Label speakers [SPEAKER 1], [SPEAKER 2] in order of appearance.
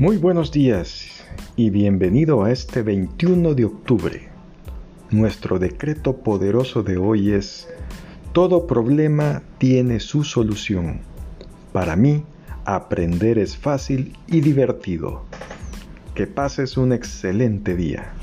[SPEAKER 1] Muy buenos días y bienvenido a este 21 de octubre. Nuestro decreto poderoso de hoy es, todo problema tiene su solución. Para mí, aprender es fácil y divertido. Que pases un excelente día.